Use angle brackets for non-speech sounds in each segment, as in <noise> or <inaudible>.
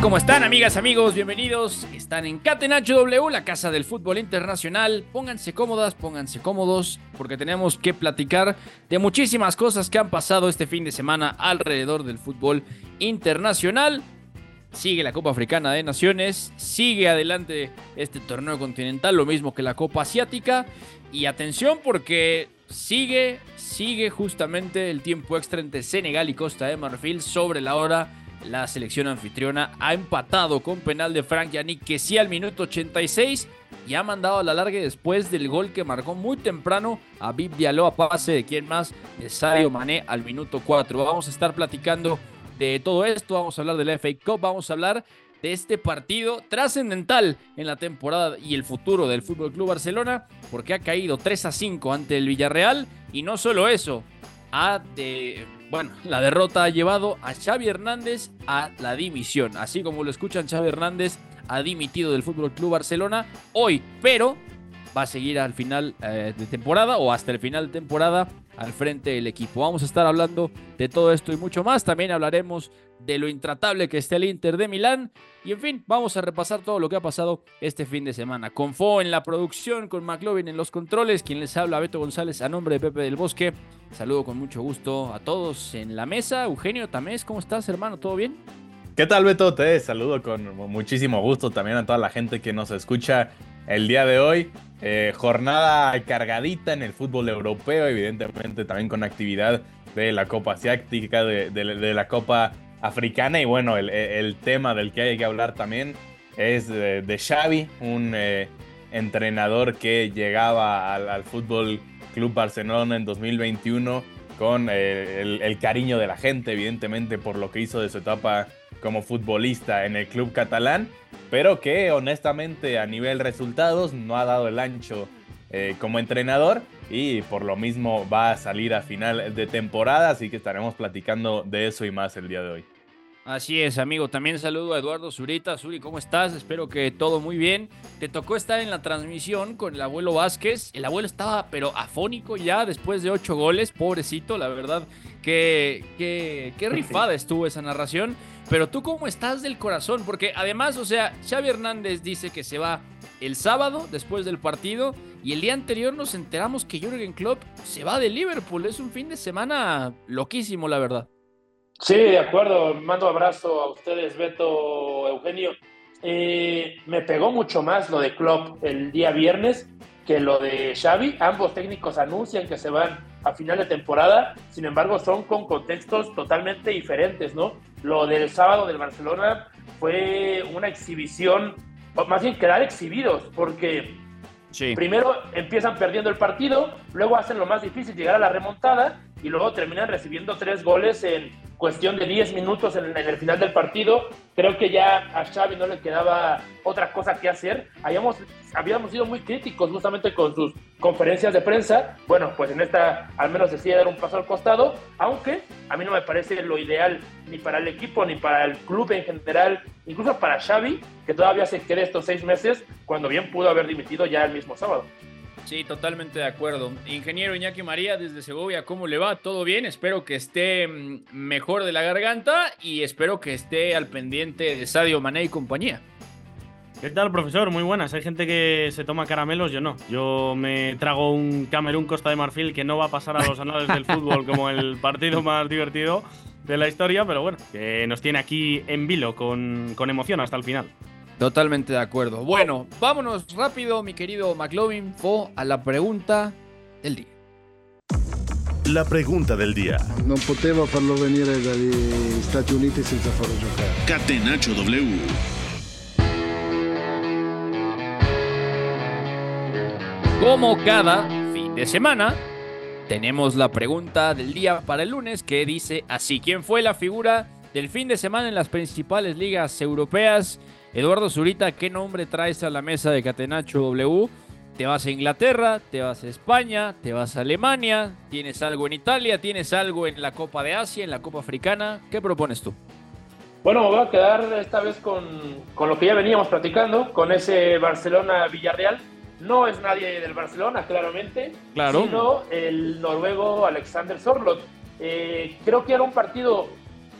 ¿Cómo están amigas, amigos? Bienvenidos. Están en Catenacho W, la casa del fútbol internacional. Pónganse cómodas, pónganse cómodos, porque tenemos que platicar de muchísimas cosas que han pasado este fin de semana alrededor del fútbol internacional. Sigue la Copa Africana de Naciones, sigue adelante este torneo continental, lo mismo que la Copa Asiática. Y atención porque sigue, sigue justamente el tiempo extra entre Senegal y Costa de Marfil sobre la hora la selección anfitriona ha empatado con penal de Frank Yannick que sí al minuto 86 y ha mandado a la larga después del gol que marcó muy temprano a Bib Diallo a pase de quien más, de Sadio Mané al minuto 4. Vamos a estar platicando de todo esto, vamos a hablar del FA Cup, vamos a hablar de este partido trascendental en la temporada y el futuro del Fútbol Club Barcelona, porque ha caído 3 a 5 ante el Villarreal y no solo eso, ha de bueno, la derrota ha llevado a Xavi Hernández a la dimisión. Así como lo escuchan, Xavi Hernández ha dimitido del Fútbol Club Barcelona hoy, pero va a seguir al final eh, de temporada o hasta el final de temporada al frente del equipo. Vamos a estar hablando de todo esto y mucho más. También hablaremos de lo intratable que está el Inter de Milán. Y en fin, vamos a repasar todo lo que ha pasado este fin de semana. Con Fo en la producción, con McLovin en los controles, quien les habla Beto González a nombre de Pepe del Bosque. Saludo con mucho gusto a todos en la mesa. Eugenio Tamés, ¿cómo estás, hermano? ¿Todo bien? ¿Qué tal, Beto? Te saludo con muchísimo gusto también a toda la gente que nos escucha el día de hoy. Eh, jornada cargadita en el fútbol europeo, evidentemente también con actividad de la Copa Asiática, de, la Copa Africana. Y bueno, el, tema del que hay que hablar también es de, Xavi, un eh, entrenador que llegaba al, al Fútbol Club Barcelona en 2021 con eh, el cariño de la gente, evidentemente, por lo que hizo de su etapa como futbolista en el club catalán, pero que honestamente a nivel resultados no ha dado el ancho eh, como entrenador y por lo mismo va a salir a final de temporada, así que estaremos platicando de eso y más el día de hoy. Así es, amigo. También saludo a Eduardo Zurita. Zuri, ¿cómo estás? Espero que todo muy bien. Te tocó estar en la transmisión con el abuelo Vázquez. El abuelo estaba, pero afónico ya después de ocho goles. Pobrecito, la verdad. Qué, qué, qué rifada estuvo esa narración. Pero tú, ¿cómo estás del corazón? Porque además, o sea, Xavi Hernández dice que se va el sábado después del partido. Y el día anterior nos enteramos que Jürgen Klopp se va de Liverpool. Es un fin de semana loquísimo, la verdad. Sí, de acuerdo. Mando abrazo a ustedes, Beto, Eugenio. Eh, me pegó mucho más lo de Klopp el día viernes que lo de Xavi. Ambos técnicos anuncian que se van a final de temporada, sin embargo son con contextos totalmente diferentes, ¿no? Lo del sábado del Barcelona fue una exhibición, o más bien quedar exhibidos, porque Sí. Primero empiezan perdiendo el partido, luego hacen lo más difícil, llegar a la remontada y luego terminan recibiendo tres goles en cuestión de 10 minutos en, en el final del partido. Creo que ya a Xavi no le quedaba otra cosa que hacer. Habíamos, habíamos sido muy críticos justamente con sus conferencias de prensa. Bueno, pues en esta al menos decía dar un paso al costado, aunque a mí no me parece lo ideal ni para el equipo ni para el club en general, incluso para Xavi, que todavía se quede estos seis meses cuando bien pudo haber dimitido ya el mismo sábado. Sí, totalmente de acuerdo. Ingeniero Iñaki María desde Segovia, ¿cómo le va? ¿Todo bien? Espero que esté mm, mejor de la garganta y espero que esté al pendiente de Sadio Mané y compañía. ¿Qué tal, profesor? Muy buenas. Hay gente que se toma caramelos, yo no. Yo me trago un Camerún Costa de Marfil que no va a pasar a los anales del fútbol como el partido más divertido de la historia, pero bueno, que nos tiene aquí en vilo con, con emoción hasta el final. Totalmente de acuerdo. Bueno, vámonos rápido, mi querido McLovin, Fo, a la pregunta del día. La pregunta del día. Non poteva farlo venire dagli Stati Uniti senza farlo giocare. Catenaccio W. Como cada fin de semana, tenemos la pregunta del día para el lunes que dice así, ¿quién fue la figura del fin de semana en las principales ligas europeas? Eduardo Zurita, ¿qué nombre traes a la mesa de Catenacho W? Te vas a Inglaterra, te vas a España, te vas a Alemania, tienes algo en Italia, tienes algo en la Copa de Asia, en la Copa Africana. ¿Qué propones tú? Bueno, me voy a quedar esta vez con, con lo que ya veníamos platicando, con ese Barcelona-Villarreal. No es nadie del Barcelona, claramente, Claro. sino el noruego Alexander Sorloth. Eh, creo que era un partido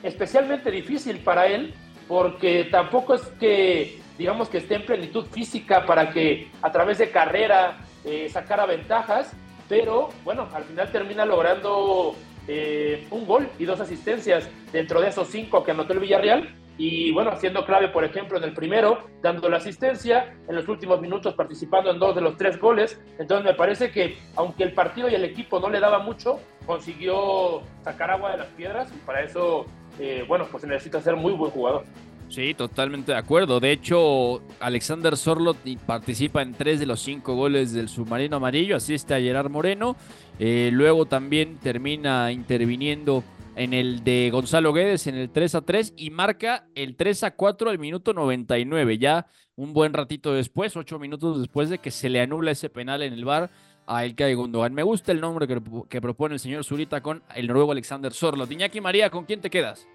especialmente difícil para él, porque tampoco es que, digamos, que esté en plenitud física para que a través de carrera eh, sacara ventajas, pero bueno, al final termina logrando eh, un gol y dos asistencias dentro de esos cinco que anotó el Villarreal. Y bueno, siendo clave, por ejemplo, en el primero, dando la asistencia, en los últimos minutos participando en dos de los tres goles. Entonces me parece que, aunque el partido y el equipo no le daba mucho, consiguió sacar agua de las piedras y para eso, eh, bueno, pues necesita ser muy buen jugador. Sí, totalmente de acuerdo. De hecho, Alexander Sorlot participa en tres de los cinco goles del submarino amarillo, asiste a Gerard Moreno. Eh, luego también termina interviniendo en el de Gonzalo Guedes en el 3 a 3 y marca el 3 a 4 al minuto 99. Ya un buen ratito después, ocho minutos después de que se le anula ese penal en el bar a Ilkay Gundogan. Me gusta el nombre que, que propone el señor Zurita con el noruego Alexander Sorlot. Iñaki María, ¿con quién te quedas?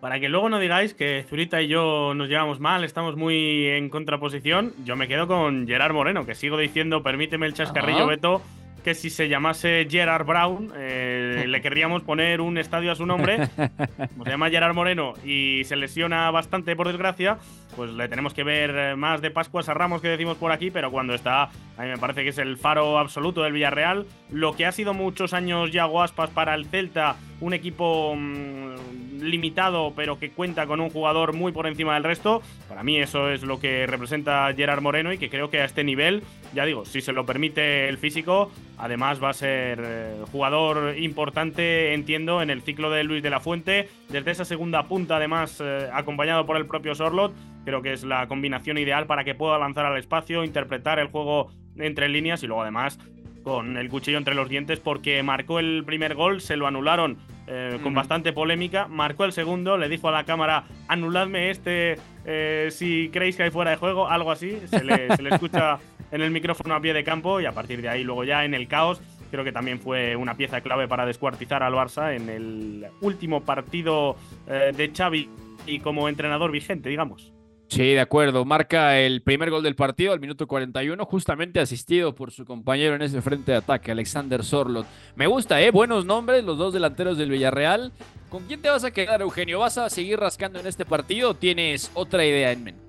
Para que luego no digáis que Zurita y yo nos llevamos mal, estamos muy en contraposición, yo me quedo con Gerard Moreno, que sigo diciendo, permíteme el chascarrillo, Ajá. Beto, que si se llamase Gerard Brown, eh, le querríamos poner un estadio a su nombre. <laughs> Como se llama Gerard Moreno y se lesiona bastante, por desgracia, pues le tenemos que ver eh, más de Pascuas a Ramos que decimos por aquí, pero cuando está, a mí me parece que es el faro absoluto del Villarreal. Lo que ha sido muchos años ya Guaspas para el Celta, un equipo mm, limitado, pero que cuenta con un jugador muy por encima del resto. Para mí eso es lo que representa Gerard Moreno y que creo que a este nivel, ya digo, si se lo permite el físico, además va a ser eh, jugador importante, entiendo, en el ciclo de Luis de la Fuente. Desde esa segunda punta, además, eh, acompañado por el propio Sorlot, creo que es la combinación ideal para que pueda lanzar al espacio, interpretar el juego entre líneas y luego además con el cuchillo entre los dientes porque marcó el primer gol, se lo anularon eh, con bastante polémica, marcó el segundo, le dijo a la cámara, anuladme este eh, si creéis que hay fuera de juego, algo así, se le, se le escucha <laughs> en el micrófono a pie de campo y a partir de ahí luego ya en el caos creo que también fue una pieza clave para descuartizar al Barça en el último partido eh, de Xavi y como entrenador vigente, digamos. Sí, de acuerdo. Marca el primer gol del partido al minuto 41, justamente asistido por su compañero en ese frente de ataque, Alexander Sorlot. Me gusta, ¿eh? Buenos nombres, los dos delanteros del Villarreal. ¿Con quién te vas a quedar, Eugenio? ¿Vas a seguir rascando en este partido tienes otra idea en mente?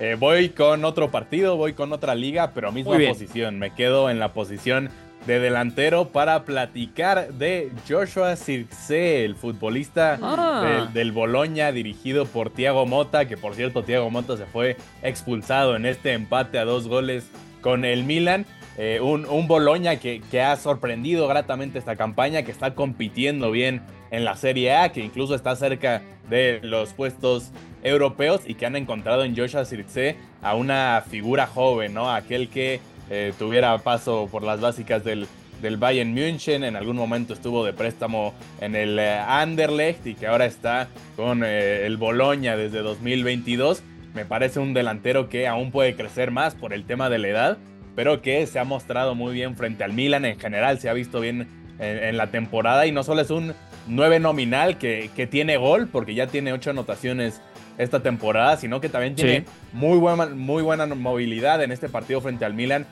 Eh, voy con otro partido, voy con otra liga, pero misma posición. Me quedo en la posición de delantero para platicar de Joshua Circe, el futbolista Ah. del, del Boloña, dirigido por Thiago Mota, que por cierto Thiago Mota se fue expulsado en este empate a dos goles con el Milan. Eh, un, un Boloña que, que ha sorprendido gratamente esta campaña, que está compitiendo bien en la Serie A, que incluso está cerca de los puestos europeos y que han encontrado en Joshua Circe a una figura joven, ¿no? Aquel que eh, tuviera paso por las básicas del, del Bayern München, en algún momento estuvo de préstamo en el eh, Anderlecht y que ahora está con eh, el Boloña desde 2022. Me parece un delantero que aún puede crecer más por el tema de la edad, pero que se ha mostrado muy bien frente al Milan en general, se ha visto bien en, en la temporada y no solo es un 9 nominal que, que tiene gol, porque ya tiene 8 anotaciones esta temporada, sino que también tiene Sí. muy, buena, muy buena movilidad en este partido frente al Milan,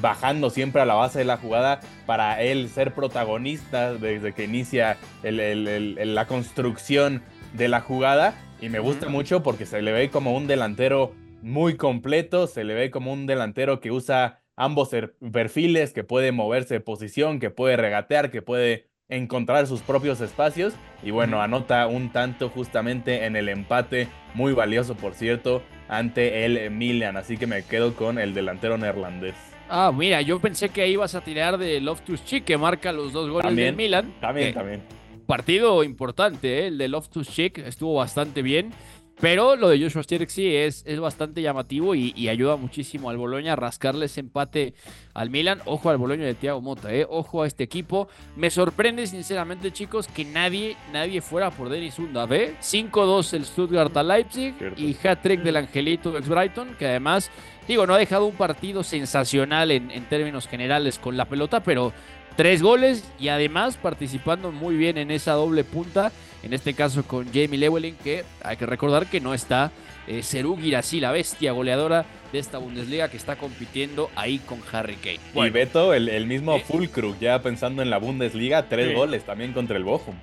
bajando siempre a la base de la jugada para él ser protagonista desde que inicia el- el- el- el- la construcción de la jugada. Y me gusta mucho porque se le ve como un delantero muy completo, se le ve como un delantero que usa ambos er- perfiles, que puede moverse de posición, que puede regatear, que puede encontrar sus propios espacios. Y bueno, anota un tanto justamente en el empate, muy valioso por cierto, ante el Milan. Así que me quedo con el delantero neerlandés. Ah, mira, yo pensé que ibas a tirar de Loftus Cheek, que marca los dos goles También, del Milan. También, Que también. Partido importante, ¿eh? el de Loftus Cheek estuvo bastante bien. Pero lo de Joshua Zirkzee es, es bastante llamativo y, y ayuda muchísimo al Boloña a rascarle ese empate al Milan. Ojo al Boloña de Thiago Mota, ¿eh? ojo a este equipo. Me sorprende sinceramente, chicos, que nadie, nadie fuera por Denis Unda. ¿Ve? 5-2 el Stuttgart a Leipzig Cierto. y hat-trick del Angelito ex Brighton, que además, digo, no ha dejado un partido sensacional en, en términos generales con la pelota, pero tres goles y además participando muy bien en esa doble punta, en este caso con Jamie Lewelin, que hay que recordar que no está eh, Serú Girassi, la bestia goleadora de esta Bundesliga que está compitiendo ahí con Harry Kane. y Beto, el, el mismo. Fulkrug, ya pensando en la Bundesliga, tres goles también contra el Bochum.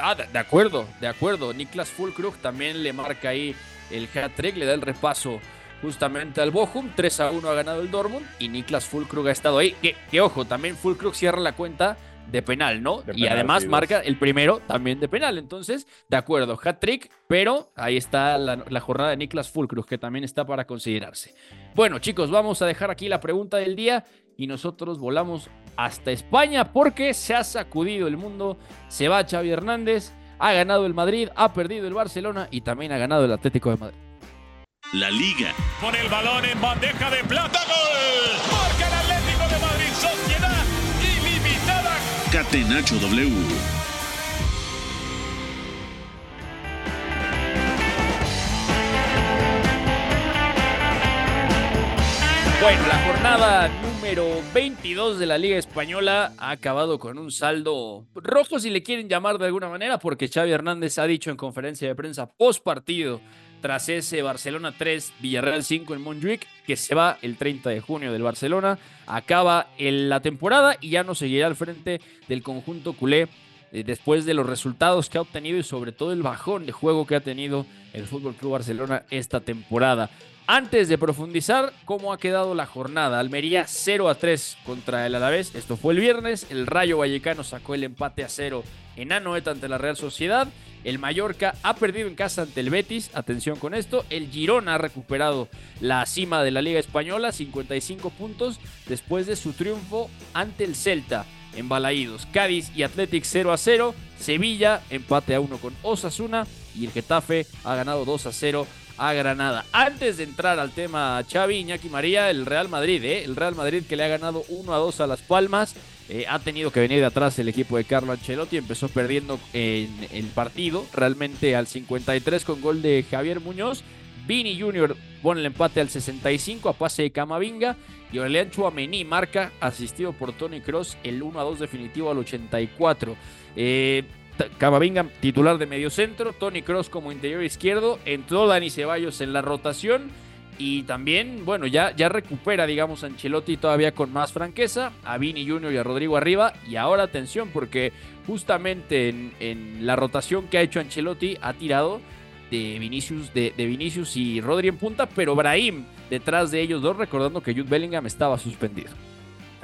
Ah, de, de acuerdo, de acuerdo. Niklas Fulkrug también le marca ahí el hat-trick, le da el repaso justamente al Bochum. 3 a 1 ha ganado el Dortmund y Niklas Fulkrug ha estado ahí. Que, que ojo, también Fulkrug cierra la cuenta de penal, ¿no? De y además sí, marca el primero también de penal. Entonces, de acuerdo, hat-trick, pero ahí está la, la jornada de Niklas Fulkrug, que también está para considerarse. Bueno, chicos, vamos a dejar aquí la pregunta del día y nosotros volamos hasta España porque se ha sacudido el mundo. Se va Xavi Hernández, ha ganado el Madrid, ha perdido el Barcelona y también ha ganado el Atlético de Madrid. La Liga, Pone el balón en bandeja de plata. ¡Gol! Marca el Atlético de Madrid. Sociedad ilimitada. Catenacho W. Bueno, la jornada número 22 de la Liga Española ha acabado con un saldo rojo, si le quieren llamar de alguna manera, porque Xavi Hernández ha dicho en conferencia de prensa post partido, tras ese Barcelona 3, Villarreal 5 en Montjuic, que se va el 30 de junio del Barcelona, acaba la temporada y ya no seguirá al frente del conjunto culé eh, después de los resultados que ha obtenido y sobre todo el bajón de juego que ha tenido el Fútbol Club Barcelona esta temporada. Antes de profundizar, ¿cómo ha quedado la jornada? Almería 0 a 3 contra el Alavés. Esto fue el viernes. El Rayo Vallecano sacó el empate a 0 en Anoeta ante la Real Sociedad. El Mallorca ha perdido en casa ante el Betis. Atención con esto. El Girona ha recuperado la cima de la Liga Española, 55 puntos, después de su triunfo ante el Celta en Balaídos. Cádiz y Athletic 0 a 0. Sevilla empate a 1 con Osasuna. Y el Getafe ha ganado 2 a 0 a Granada. Antes de entrar al tema Xavi, Iñaki María, el Real Madrid, ¿eh? el Real Madrid que le ha ganado 1 a 2 a Las Palmas. Eh, ha tenido que venir de atrás el equipo de Carlo Ancelotti. Empezó perdiendo en el partido, realmente al 53 con gol de Javier Muñoz. Vini Jr. pone el empate al 65 a pase de Camavinga. Y Orleán Chouameni marca, asistido por Tony Cross, el 1 a 2 definitivo al 84. Eh, Camavinga, titular de medio centro, Tony Cross como interior izquierdo, entró Dani Ceballos en la rotación y también, bueno, ya, ya recupera, digamos, Ancelotti todavía con más franqueza, a Vini Junior y a Rodrigo arriba, y ahora atención, porque justamente en, en la rotación que ha hecho Ancelotti ha tirado de Vinicius, de, de Vinicius y Rodri en punta, pero Brahim detrás de ellos dos, recordando que Jude Bellingham estaba suspendido.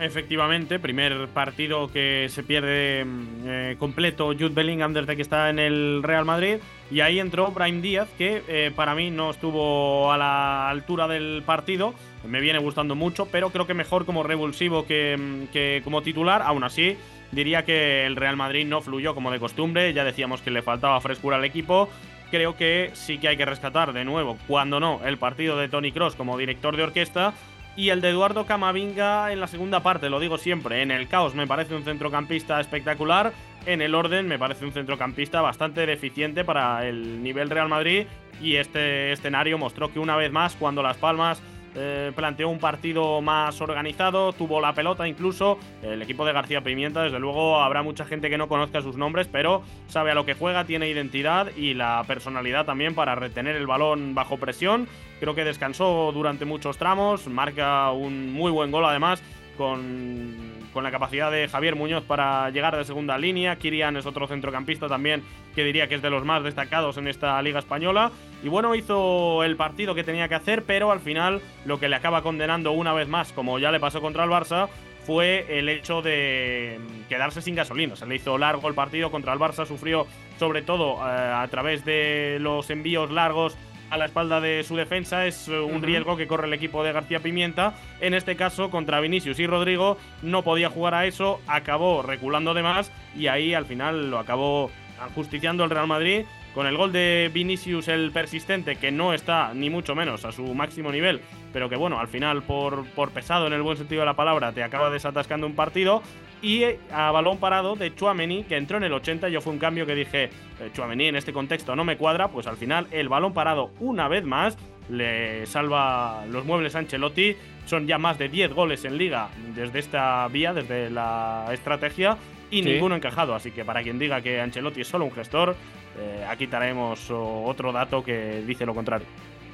Efectivamente, primer partido que se pierde mm, eh, completo Jude Bellingham desde que está en el Real Madrid. Y ahí entró Brahim Díaz, que eh, para mí no estuvo a la altura del partido. Me viene gustando mucho, pero creo que mejor como revulsivo que, mm, que como titular. Aún así, diría que el Real Madrid no fluyó como de costumbre. Ya decíamos que le faltaba frescura al equipo. Creo que sí que hay que rescatar de nuevo, cuando no, el partido de Tony Cross como director de orquesta y el de Eduardo Camavinga en la segunda parte, lo digo siempre, en el caos me parece un centrocampista espectacular, en el orden me parece un centrocampista bastante deficiente para el nivel Real Madrid y este escenario mostró que una vez más cuando Las Palmas eh, planteó un partido más organizado, tuvo la pelota incluso, el equipo de García Pimienta desde luego habrá mucha gente que no conozca sus nombres, pero sabe a lo que juega, tiene identidad y la personalidad también para retener el balón bajo presión. Creo que descansó durante muchos tramos, marca un muy buen gol además con, la capacidad de Javier Muñoz para llegar de segunda línea. Kirian es otro centrocampista también que diría que es de los más destacados en esta liga española. Y bueno, hizo el partido que tenía que hacer, pero al final lo que le acaba condenando una vez más, como ya le pasó contra el Barça, fue el hecho de quedarse sin gasolina. Se le hizo largo el partido contra el Barça, sufrió sobre todo eh, a través de los envíos largos a la espalda de su defensa. Es eh, un riesgo que corre el equipo de García Pimienta. En este caso, contra Vinicius y Rodrigo, no podía jugar a eso, acabó reculando de más y ahí al final lo acabó ajusticiando el Real Madrid. Con el gol de Vinicius, el persistente, que no está ni mucho menos a su máximo nivel, pero que bueno, al final por, por pesado en el buen sentido de la palabra, te acaba desatascando un partido. Y a balón parado de Chuamení, que entró en el 80. Yo fue un cambio que dije, eh, Chuamení en este contexto no me cuadra. Pues al final el balón parado una vez más le salva los muebles a Ancelotti. Son ya más de 10 goles en liga desde esta vía, desde la estrategia. Y Sí. ninguno encajado. Así que para quien diga que Ancelotti es solo un gestor, eh, aquí traemos otro dato que dice lo contrario.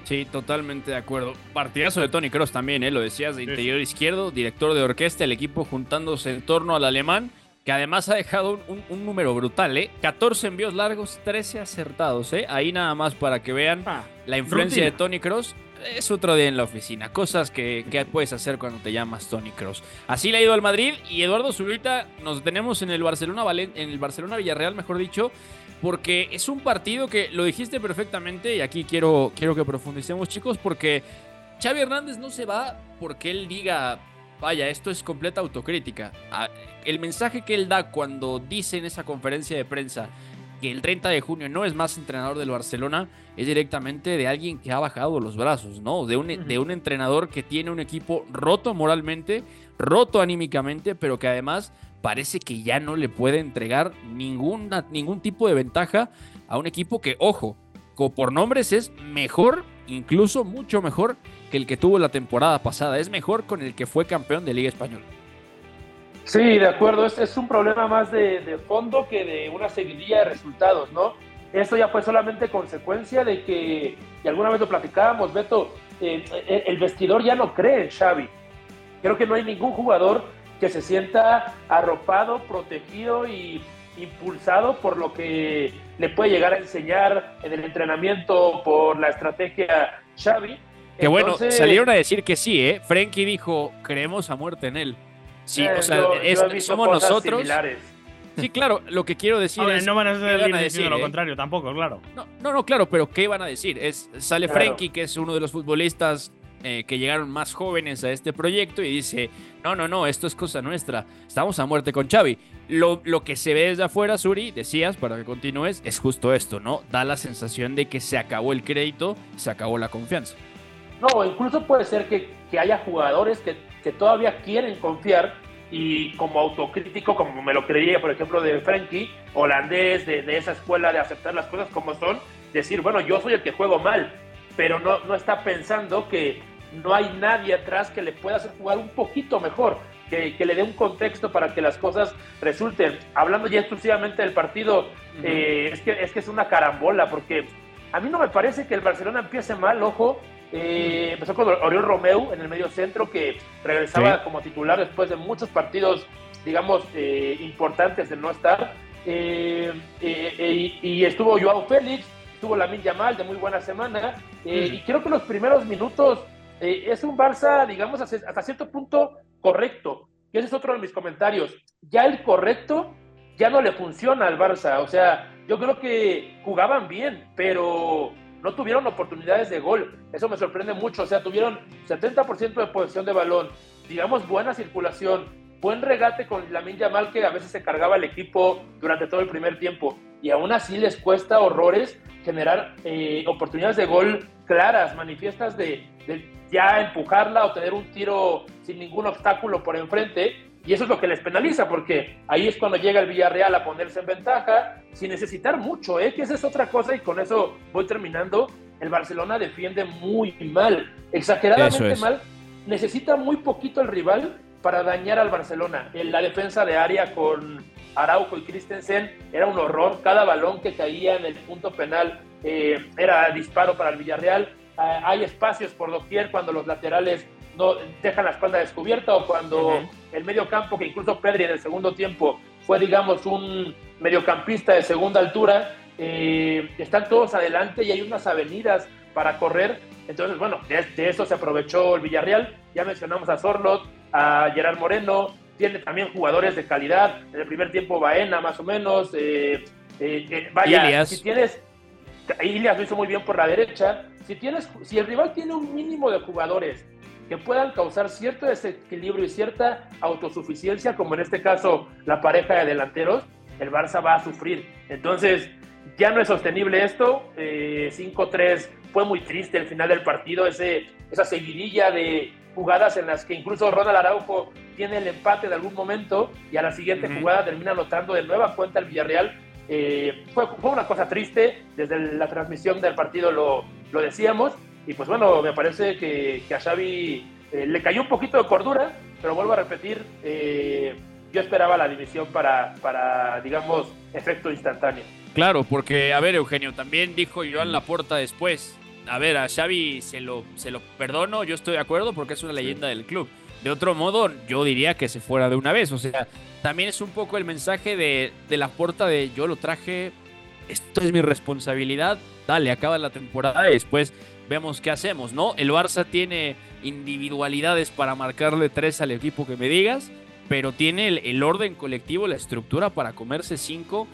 Sí, totalmente de acuerdo. Partidazo de Tony Cross también, ¿eh? lo decías, de interior izquierdo, director de orquesta, el equipo juntándose en torno al alemán, que además ha dejado un, un- un número brutal, ¿eh? 14 envíos largos, 13 acertados, ¿eh? Ahí nada más para que vean la influencia rutina. de Tony Cross. Es otro día en la oficina, cosas que, que puedes hacer cuando te llamas Tony Cross. Así le ha ido al Madrid y Eduardo Zurita nos tenemos en el Barcelona en el Barcelona Villarreal, mejor dicho, porque es un partido que lo dijiste perfectamente y aquí quiero, quiero que profundicemos chicos porque Xavi Hernández no se va porque él diga, vaya, esto es completa autocrítica. Ah, El mensaje que él da cuando dice en esa conferencia de prensa que el 30 de junio no es más entrenador del Barcelona es directamente de alguien que ha bajado los brazos, ¿no? De un, de un entrenador que tiene un equipo roto moralmente, roto anímicamente, pero que además parece que ya no le puede entregar ninguna, ningún tipo de ventaja a un equipo que, ojo, por nombres es mejor, incluso mucho mejor que el que tuvo la temporada pasada. Es mejor con el que fue campeón de Liga Española. Sí, de acuerdo. Es, es un problema más de, de fondo que de una seguidilla de resultados, ¿no? Esto ya fue solamente consecuencia de que, y alguna vez lo platicábamos, Beto, eh, eh, el vestidor ya no cree en Xavi. Creo que no hay ningún jugador que se sienta arropado, protegido y impulsado por lo que le puede llegar a enseñar en el entrenamiento, por la estrategia Xavi. Que bueno, salieron a decir que sí, ¿eh? Frenkie dijo, creemos a muerte en él. Sí, Eh, o sea, yo- es- yo he visto somos cosas nosotros. similares. Sí, claro, lo que quiero decir es. no van a ¿qué ser van diciendo decir, lo eh? contrario tampoco, claro. No, no, no, claro, pero ¿qué van a decir? Es, sale Claro. Frenkie, que es uno de los futbolistas eh, que llegaron más jóvenes a este proyecto, y dice: No, no, no, esto es cosa nuestra. Estamos a muerte con Xavi. Lo, lo que se ve desde afuera, Suri, decías, para que continúes, es justo esto, ¿no? Da la sensación de que se acabó el crédito, se acabó la confianza. No, incluso puede ser que, que haya jugadores que, que todavía quieren confiar y como autocrítico, como me lo creía, por ejemplo, de Frankie, holandés, de, de esa escuela de aceptar las cosas como son, decir, bueno, yo soy el que juego mal, pero no, no está pensando que no hay nadie atrás que le pueda hacer jugar un poquito mejor, que, que le dé un contexto para que las cosas resulten. Hablando ya exclusivamente del partido, eh, es, que, es que es una carambola, porque a mí no me parece que el Barcelona empiece mal, ojo. Eh, empezó con Oriol Romeu en el medio centro, que regresaba Sí. como titular después de muchos partidos, digamos, eh, importantes de no estar. Eh, eh, eh, y, estuvo Joao Félix, estuvo Lamin Yamal de muy buena semana. eh, Y creo que los primeros minutos es un Barça, digamos, hasta cierto punto correcto. Y ese es otro de mis comentarios. Ya el correcto ya no le funciona al Barça. O sea, yo creo que jugaban bien, pero no tuvieron oportunidades de gol. Eso me sorprende mucho. O sea, tuvieron 70% de posesión de balón, digamos, buena circulación, buen regate con Lamin Yamal, que a veces se cargaba el equipo durante todo el primer tiempo. Y aún así les cuesta horrores generar eh, oportunidades de gol claras, manifiestas de, de ya empujarla o tener un tiro sin ningún obstáculo por enfrente. Y eso es lo que les penaliza, porque ahí es cuando llega el Villarreal a ponerse en ventaja, sin necesitar mucho, ¿eh? que esa es otra cosa, y con eso voy terminando. El Barcelona defiende muy mal, exageradamente es. mal. Necesita muy poquito el rival para dañar al Barcelona. En la defensa de área con Araujo y Christensen era un horror. Cada balón que caía en el punto penal eh, era disparo para el Villarreal. Ah, hay espacios por doquier cuando los laterales no dejan la espalda descubierta o cuando el medio campo, que incluso Pedri en el segundo tiempo fue, digamos, un mediocampista de segunda altura, eh, están todos adelante y hay unas avenidas para correr. Entonces, bueno, de, de eso se aprovechó el Villarreal. Ya mencionamos a Sorlot, a Gerard Moreno, tiene también jugadores de calidad. En el primer tiempo, Baena, más o menos. eh, eh, eh, vaya, Ilias. si tienes Ilias lo hizo muy bien por la derecha. Si, tienes, si el rival tiene un mínimo de jugadores que puedan causar cierto desequilibrio y cierta autosuficiencia, como en este caso la pareja de delanteros, el Barça va a sufrir. Entonces, ya no es sostenible esto. 5-3 eh, fue muy triste el final del partido, ese, esa seguidilla de jugadas en las que incluso Ronald Araujo tiene el empate de algún momento y a la siguiente jugada termina anotando de nueva cuenta el Villarreal. Eh, fue, fue, una cosa triste, desde la transmisión del partido lo, lo decíamos, y pues bueno, me parece que, a Xavi eh, le cayó un poquito de cordura, pero vuelvo a repetir, yo esperaba la división para, para, digamos, efecto instantáneo. Claro, porque, a ver, Eugenio, también dijo Joan Laporta después. A ver, a Xavi se lo, se lo perdono, yo estoy de acuerdo porque es una leyenda del club. De otro modo, yo diría que se fuera de una vez. O sea, también es un poco el mensaje de, de Laporta de yo lo traje, esto es mi responsabilidad, dale, acaba la temporada y después vemos qué hacemos, ¿no? El Barça tiene individualidades para marcarle tres al equipo que me digas, pero tiene el, orden colectivo, la estructura para comerse cinco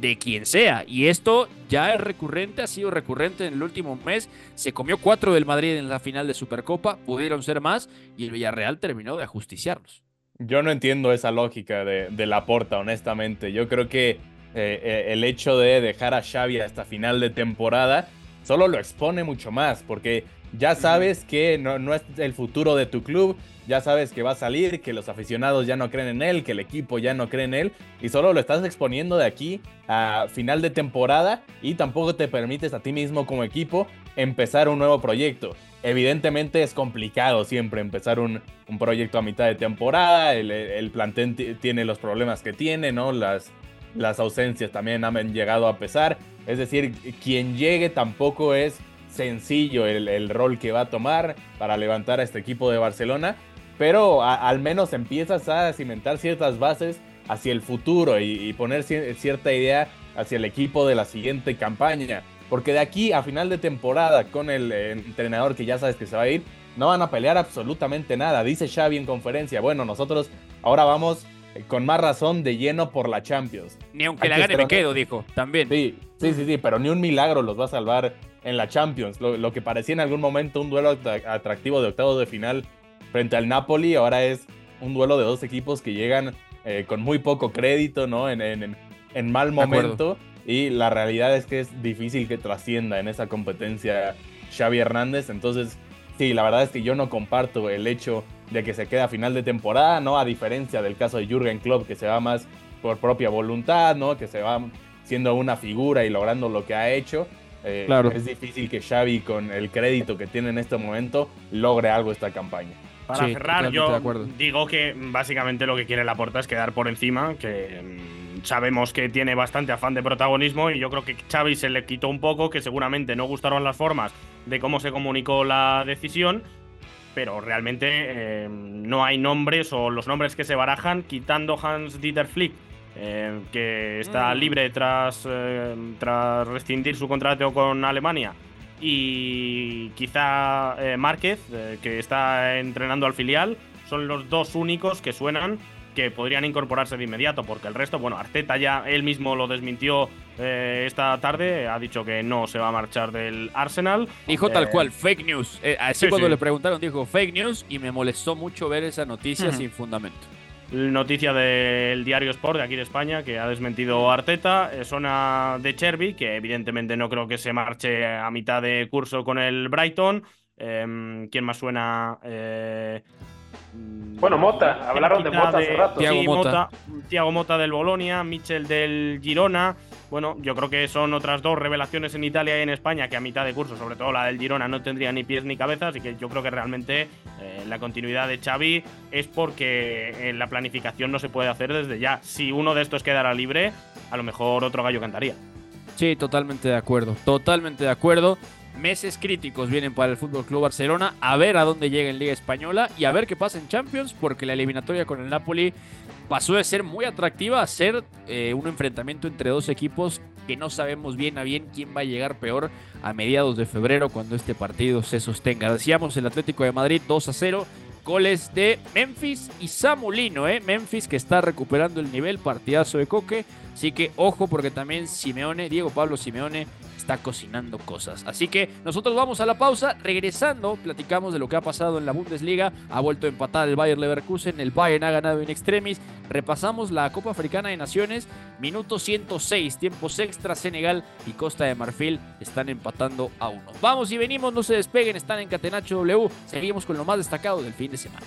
de quien sea. Y esto ya es recurrente, ha sido recurrente en el último mes. Se comió cuatro del Madrid en la final de Supercopa, pudieron ser más y el Villarreal terminó de ajusticiarlos. Yo no entiendo esa lógica de, de la porta, honestamente. Yo creo que eh, eh, el hecho de dejar a Xavi hasta final de temporada solo lo expone mucho más, porque ya sabes que no, no es el futuro de tu club, ya sabes que va a salir, que los aficionados ya no creen en él, que el equipo ya no cree en él, y solo lo estás exponiendo de aquí a final de temporada y tampoco te permites a ti mismo como equipo empezar un nuevo proyecto. Evidentemente es complicado siempre empezar un, proyecto a mitad de temporada, el, plantel tiene los problemas que tiene, ¿no? Las, las ausencias también han llegado a pesar, es decir, quien llegue tampoco es sencillo el, el, rol que va a tomar para levantar a este equipo de Barcelona, pero al menos empiezas a cimentar ciertas bases hacia el futuro y, poner cierta idea hacia el equipo de la siguiente campaña. Porque de aquí a final de temporada, con el entrenador que ya sabes que se va a ir, no van a pelear absolutamente nada. Dice Xavi en conferencia, bueno, nosotros ahora vamos eh, con más razón de lleno por la Champions. Ni aunque la gane me quedo, dijo, también. Sí, sí, sí, sí, pero ni un milagro los va a salvar en la Champions. Lo, lo que parecía en algún momento un duelo atractivo de octavos de final frente al Napoli. Ahora es un duelo de dos equipos que llegan eh, con muy poco crédito, ¿no? En, en, mal momento. Y la realidad es que es difícil que trascienda en esa competencia Xavi Hernández. Entonces, sí, la verdad es que yo no comparto el hecho de que se quede a final de temporada, ¿no? A diferencia del caso de Jürgen Klopp, que se va más por propia voluntad, ¿no? Que se va siendo una figura y logrando lo que ha hecho. Eh, claro. Es difícil que Xavi, con el crédito que tiene en este momento, logre algo esta campaña. Para cerrar, yo digo que básicamente lo que quiere la porta es quedar por encima, que mm, sabemos que tiene bastante afán de protagonismo y yo creo que Xavi se le quitó un poco, que seguramente no gustaron las formas de cómo se comunicó la decisión, pero realmente eh, no hay nombres o los nombres que se barajan, quitando Hans Dieter Flick, eh, que está mm. libre tras, eh, tras rescindir su contrato con Alemania y quizá Márquez, que está entrenando al filial, son los dos únicos que suenan que podrían incorporarse de inmediato, porque el resto, bueno, Arteta ya él mismo lo desmintió eh, esta tarde, ha dicho que no se va a marchar del Arsenal. Dijo tal cual, fake news. así cuando le preguntaron, dijo fake news y me molestó mucho ver esa noticia sin fundamento. Noticia del diario Sport de aquí de España que ha desmentido Arteta. Zona de Cherby, que evidentemente no creo que se marche a mitad de curso con el Brighton. Em, ¿Quién más suena? Eh, bueno, Mota, hablaron de Mota hace rato. Tiago Mota. Tiago Mota del Bolonia, Michel del Girona. Bueno, yo creo que son otras dos revelaciones en Italia y en España que a mitad de curso, sobre todo la del Girona, no tendría ni pies ni cabeza. Así que yo creo que realmente eh, la continuidad de Xavi es porque en la planificación no se puede hacer desde ya. Si uno de estos quedara libre, a lo mejor otro gallo cantaría. Sí, totalmente de acuerdo. Totalmente de acuerdo meses críticos vienen para el Fútbol Club Barcelona. A ver a dónde llega en Liga Española y a ver qué pasa en Champions, porque la eliminatoria con el Napoli pasó de ser muy atractiva a ser eh, un enfrentamiento entre dos equipos que no sabemos bien a bien quién va a llegar peor a mediados de febrero cuando este partido se sostenga. Decíamos el Atlético de Madrid 2 a 0 Goles de Memphis y Samulino, ¿eh? Memphis que está recuperando el nivel, partidazo de Coque. Así que ojo porque también Simeone, Diego Pablo Simeone, está cocinando cosas. Así que nosotros vamos a la pausa. Regresando, platicamos de lo que ha pasado en la Bundesliga. Ha vuelto a empatar el Bayern Leverkusen. El Bayern ha ganado en extremis. Repasamos la Copa Africana de Naciones. Minuto 106, tiempos extra. Senegal y Costa de Marfil están empatando a uno. Vamos y venimos, no se despeguen. Están en Catenacho W. Seguimos con lo más destacado del fin de semana.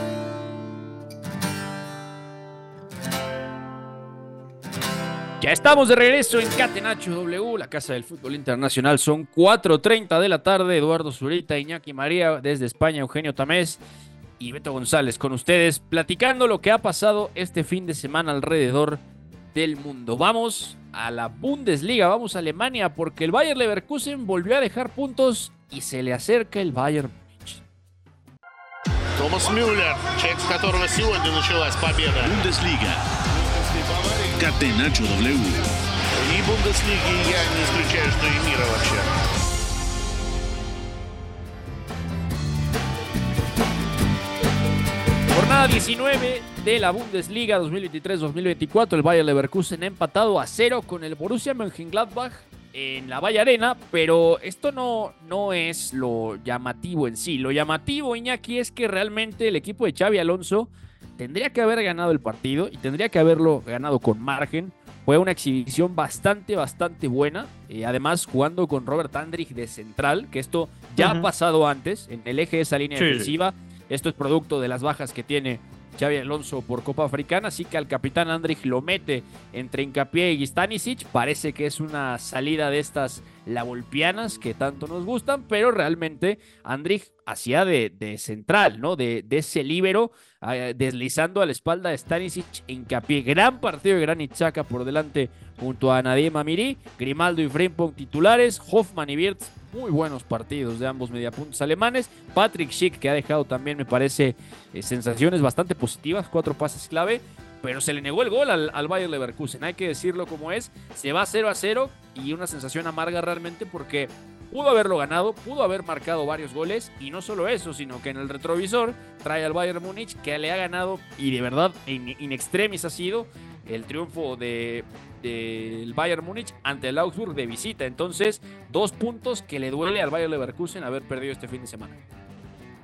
Ya estamos de regreso en Catenacho W, la casa del fútbol internacional. Son 4.30 de la tarde. Eduardo Zurita, Iñaki María, desde España, Eugenio Tamés y Beto González con ustedes, platicando lo que ha pasado este fin de semana alrededor del mundo. Vamos a la Bundesliga, vamos a Alemania, porque el Bayern Leverkusen volvió a dejar puntos y se le acerca el Bayern Томас Мюллер, человек, с которого сегодня началась победа. Bundesliga. Catenacho W. И Бундеслиги я не исключаю, что и мира вообще. Jornada 19 de la Bundesliga 2023-2024. El Bayern Leverkusen ha empatado a cero con el Borussia Mönchengladbach en la Valle Arena, pero esto no, no es lo llamativo en sí. Lo llamativo, Iñaki, es que realmente el equipo de Xavi Alonso tendría que haber ganado el partido y tendría que haberlo ganado con margen. Fue una exhibición bastante, bastante buena. Eh, además, jugando con Robert Andrich de central, que esto ya ha pasado antes en el eje de esa línea Sí, sí. defensiva. Esto es producto de las bajas que tiene Xavi Alonso por Copa Africana, así que al capitán Andrich lo mete entre Hincapié y Stanisic. Parece que es una salida de estas lavolpianas que tanto nos gustan, pero realmente Andrich hacía de, central, ¿no? De, ese líbero, eh, deslizando a la espalda de Stanisic Hincapié. Gran partido de Granit Xhaka por delante junto a Nadim Amiri, Grimaldo y Frimpong titulares, Hoffman y Wirtz muy buenos partidos de ambos mediapuntos alemanes. Patrick Schick, que ha dejado también, me parece, eh, sensaciones bastante positivas, cuatro pases clave, pero se le negó el gol al, al Bayer Leverkusen, hay que decirlo como es. Se va 0 a 0 y una sensación amarga realmente porque pudo haberlo ganado, pudo haber marcado varios goles y no solo eso, sino que en el retrovisor trae al Bayern Múnich que le ha ganado y de verdad in, in extremis ha sido el triunfo de del Bayern Múnich ante el Augsburg de visita. Entonces, dos puntos que le duele al Bayern Leverkusen haber perdido este fin de semana.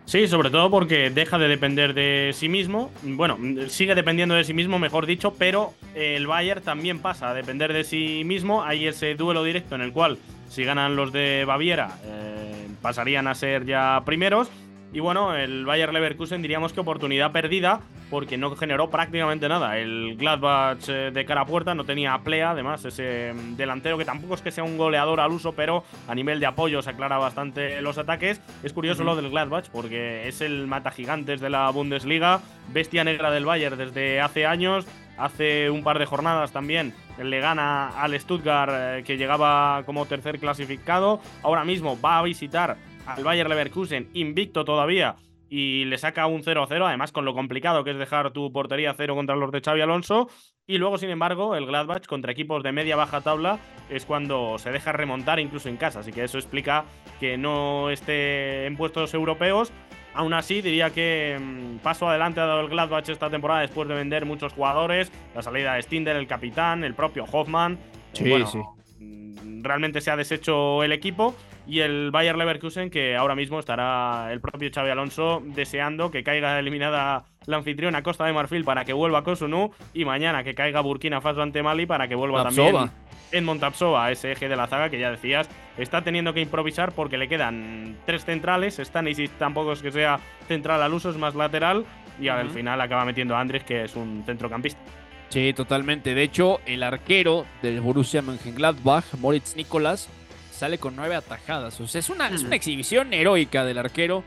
Sí, sobre todo porque deja de depender de sí mismo. Bueno, sigue dependiendo de sí mismo, mejor dicho, pero el Bayern también pasa a depender de sí mismo. Hay ese duelo directo en el cual, si ganan los de Baviera, eh, pasarían a ser ya primeros. Y bueno, el Bayer Leverkusen diríamos que oportunidad perdida porque no generó prácticamente nada. El Gladbach eh, de cara a puerta no tenía plea, además ese mm, delantero que tampoco es que sea un goleador al uso, pero a nivel de apoyo se aclara bastante los ataques. Es curioso lo del Gladbach porque es el mata gigantes de la Bundesliga, bestia negra del Bayern desde hace años. Hace un par de jornadas también le gana al Stuttgart eh, que llegaba como tercer clasificado. Ahora mismo va a visitar al Bayer Leverkusen invicto todavía y le saca un 0-0, además con lo complicado que es dejar tu portería cero contra los de Xavi Alonso. Y luego, sin embargo, el Gladbach contra equipos de media-baja tabla es cuando se deja remontar incluso en casa. Así que eso explica que no esté en puestos europeos. Aún así, diría que mm, paso adelante ha dado el Gladbach esta temporada después de vender muchos jugadores. La salida de Stinder, el capitán, el propio Hoffman. Sí, Bueno, sí. mm, Realmente se ha deshecho el equipo y el Bayer Leverkusen que ahora mismo estará el propio Xavi Alonso deseando que caiga eliminada la anfitriona Costa de Marfil para que vuelva Kosunu y mañana que caiga Burkina Faso ante Mali para que vuelva Tapsova. también en Montapsova, ese eje de la zaga que ya decías, está teniendo que improvisar porque le quedan tres centrales. Stanisic tampoco es que sea central al uso, es más lateral. Y al Ujú. final acaba metiendo a Andrés, que es un centrocampista. Sí, totalmente. De hecho, el arquero del Borussia Mönchengladbach, Moritz Nicolas, sale con nueve atajadas. O sea, es una, es una exhibición heroica del arquero.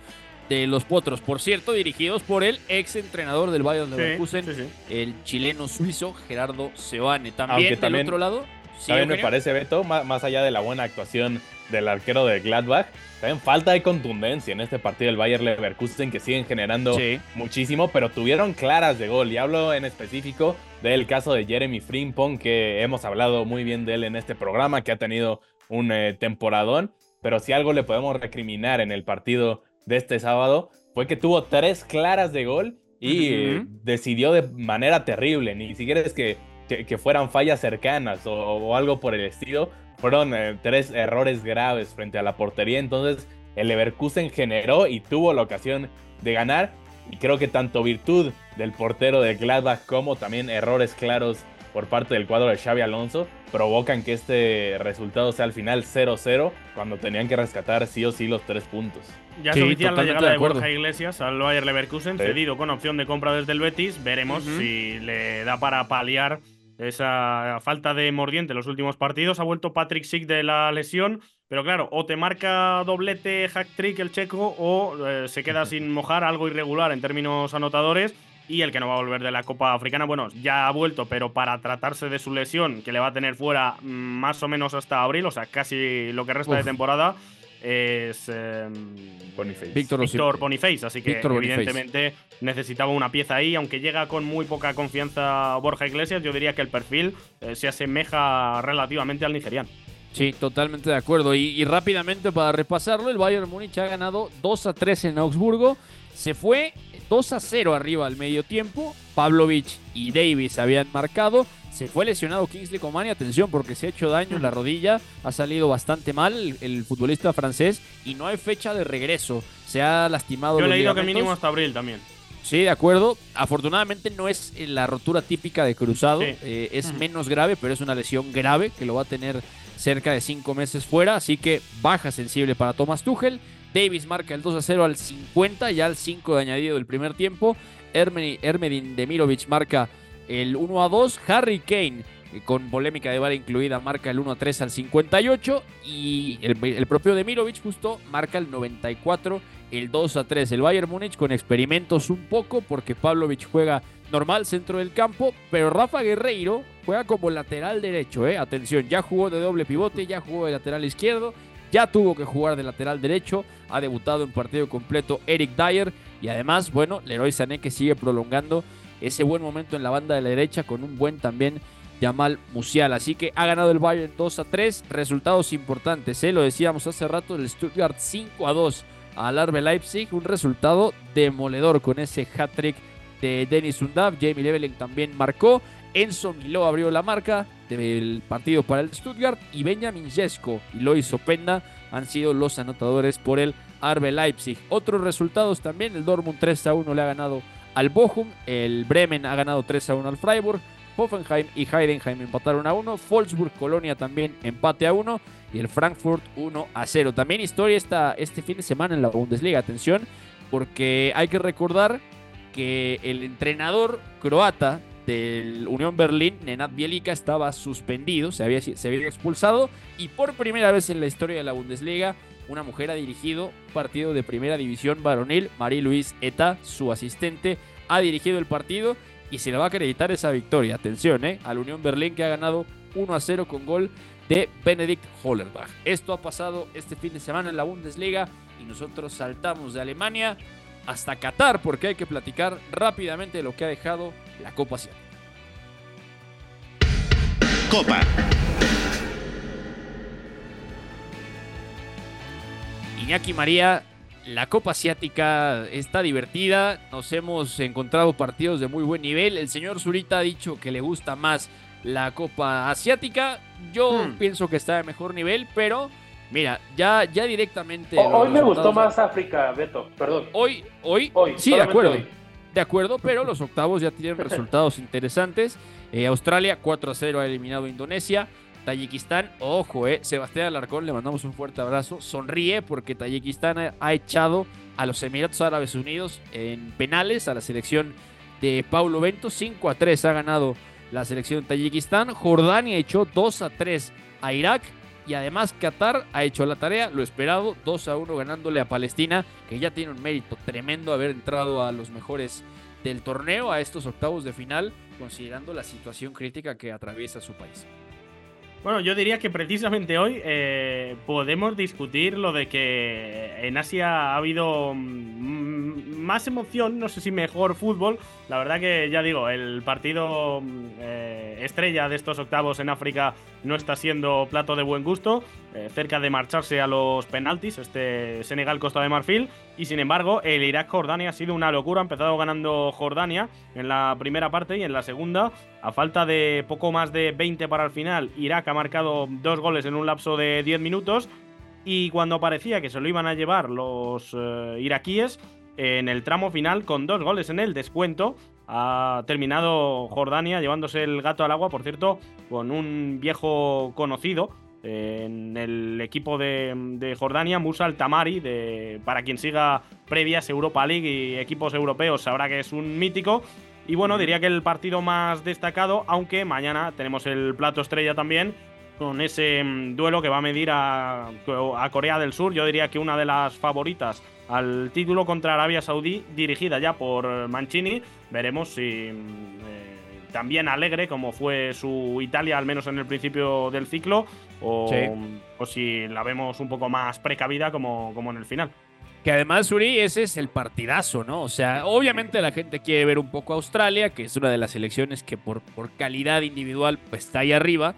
de los Potros, por cierto, dirigidos por el ex entrenador del Bayern Leverkusen, sí, sí. el chileno suizo Gerardo Seoane. También Aunque del también- otro lado, sí, También me parece, Beto, más, más allá de la buena actuación del arquero de Gladbach, también falta de contundencia en este partido del Bayer Leverkusen que siguen generando Sí. muchísimo, pero tuvieron claras de gol. Y hablo en específico del caso de Jeremy Frimpong, que hemos hablado muy bien de él en este programa, que ha tenido un eh, temporadón. Pero si algo le podemos recriminar en el partido de este sábado, fue que tuvo tres claras de gol y eh, decidió de manera terrible. Ni siquiera es que, que, que fueran fallas cercanas o, o algo por el estilo. Fueron eh, tres errores graves frente a la portería. Entonces, el Leverkusen generó y tuvo la ocasión de ganar. Y creo que tanto virtud del portero de Gladbach como también errores claros por parte del cuadro de Xavi Alonso provocan que este resultado sea al final 0-0 cuando tenían que rescatar sí o sí los tres puntos. Ya Sí, oficial la llegada de de. Borja Iglesias al Bayer Leverkusen, Sí. cedido con opción de compra desde el Betis. Veremos si le da para paliar esa falta de mordiente en los últimos partidos. Ha vuelto Patrick Schick de la lesión, pero claro, o te marca doblete, hack trick el checo, o eh, se queda <laughs> sin mojar, algo irregular en términos anotadores. Y el que no va a volver de la Copa Africana, bueno, ya ha vuelto, pero para tratarse de su lesión, que le va a tener fuera mm, más o menos hasta abril, o sea, casi lo que resta de temporada, es em, Boniface. Víctor Víctor Boniface, así que Víctor Boniface. evidentemente necesitaba una pieza ahí, aunque llega con muy poca confianza Borja Iglesias, yo diría que el perfil eh, se asemeja relativamente al nigeriano. Sí, totalmente de acuerdo. Y, y rápidamente para repasarlo, el Bayern Múnich ha ganado 2 a 3 en Augsburgo. Se fue 2 a 0 arriba al medio tiempo. Pavlovic y Davis habían marcado. Se fue lesionado Kingsley Coman y atención porque se ha hecho daño en la rodilla. Ha salido bastante mal el, el futbolista francés y no hay fecha de regreso. Se ha lastimado. Yo he leído que mínimo hasta abril también. Sí, de acuerdo. Afortunadamente no es eh, la rotura típica de cruzado. Sí. Eh, es menos grave, pero es una lesión grave que lo va a tener cerca de cinco meses fuera. Así que baja sensible para Thomas Tuchel. Davis marca el 2 a 0 al 50, ya al 5 de añadido del primer tiempo. Hermedin Demirovic marca el 1 a 2. Harry Kane, eh, con polémica de vara incluida, marca el 1 a 3 al 58. Y el, propio Demirovic justo marca el 94 el 2 a 3. El Bayern Múnich con experimentos un poco porque Pavlovic juega normal centro del campo, pero Rafa Guerreiro juega como lateral derecho, ¿eh? Atención, ya jugó de doble pivote, ya jugó de lateral izquierdo, ya tuvo que jugar de lateral derecho, ha debutado en partido completo Eric Dyer y además, bueno, Leroy Sané que sigue prolongando ese buen momento en la banda de la derecha con un buen también Yamal Musial. Así que ha ganado el Bayern 2 a 3. Resultados importantes, ¿eh? lo decíamos hace rato, el Stuttgart 5 a 2 al Arbe Leipzig. Un resultado demoledor con ese hat-trick de Denis Undav. Jamie Leveling también marcó. Enzo Miló abrió la marca del partido para el Stuttgart. Y Benjamin Jesko y Lois Openda han sido los anotadores por el Arbe Leipzig. Otros resultados también. El Dortmund 3 a 1 le ha ganado al Bochum. El Bremen ha ganado 3 a 1 al Freiburg. Hoffenheim y Heidenheim empataron a 1. Wolfsburg, Colonia también empate a 1. Y el Frankfurt 1 a 0. También historia esta, este fin de semana en la Bundesliga. Atención, porque hay que recordar que el entrenador croata del Unión Berlín, Nenad Bielica, estaba suspendido, se había, expulsado. Y por primera vez en la historia de la Bundesliga, una mujer ha dirigido un partido de primera división varonil. Marie-Louise Eta, su asistente, ha dirigido el partido y se le va a acreditar esa victoria. Atención, ¿eh? Al Unión Berlín que ha ganado 1 a 0 con gol de Benedikt Hollerbach. Esto ha pasado este fin de semana en la Bundesliga y nosotros saltamos de Alemania hasta Qatar porque hay que platicar rápidamente de lo que ha dejado la Copa Asiática. Copa. Iñaki María, la Copa Asiática está divertida, nos hemos encontrado partidos de muy buen nivel, el señor Zurita ha dicho que le gusta más la Copa Asiática, yo Hmm. pienso que está de mejor nivel, pero mira, ya, ya directamente... O- hoy me gustó más África, Beto, perdón. Hoy, hoy, Hoy, sí, de acuerdo. hoy. De acuerdo, pero los octavos ya tienen <laughs> resultados interesantes. Eh, Australia 4 a 0 ha eliminado a Indonesia. Tayikistán, ojo, eh, Sebastián Alarcón, le mandamos un fuerte abrazo. Sonríe porque Tayikistán ha, ha echado a los Emiratos Árabes Unidos en penales a la selección de Paulo Bento. 5 a 3 ha ganado la selección de Tayikistán. Jordania echó 2 a 3 a Irak. Y además Qatar ha hecho la tarea, lo esperado, 2 a 1 ganándole a Palestina, que ya tiene un mérito tremendo haber entrado a los mejores del torneo, a estos octavos de final, considerando la situación crítica que atraviesa su país. Bueno, yo diría que precisamente hoy eh, podemos discutir lo de que en Asia ha habido mm, más emoción, no sé si mejor fútbol. La verdad que ya digo, el partido mm, eh, estrella de estos octavos en África no está siendo plato de buen gusto, eh, cerca de marcharse a los penaltis, este Senegal-Costa de Marfil. Y sin embargo, el Irak-Jordania ha sido una locura. Ha empezado ganando Jordania en la primera parte y en la segunda, a falta de poco más de 20 para el final, Irak ha marcado dos goles en un lapso de 10 minutos. Y cuando parecía que se lo iban a llevar los eh, iraquíes, en el tramo final, con dos goles en el descuento, ha terminado Jordania llevándose el gato al agua, por cierto, con un viejo conocido en el equipo de, Jordania, Musa Al-Tamari, de, para quien siga previas Europa League y equipos europeos, sabrá que es un mítico. Y bueno, diría que el partido más destacado, aunque mañana tenemos el plato estrella también, con ese mm, duelo que va a medir a, a Corea del Sur. Yo diría que una de las favoritas al título contra Arabia Saudí, dirigida ya por Mancini. Veremos si mm, eh, también alegre como fue su Italia, al menos en el principio del ciclo, o, si la vemos un poco más precavida como, como en el final. Que además, Uri, ese es el partidazo, ¿no? O sea, obviamente la gente quiere ver un poco a Australia, que es una de las selecciones que por, por calidad individual pues, está ahí arriba.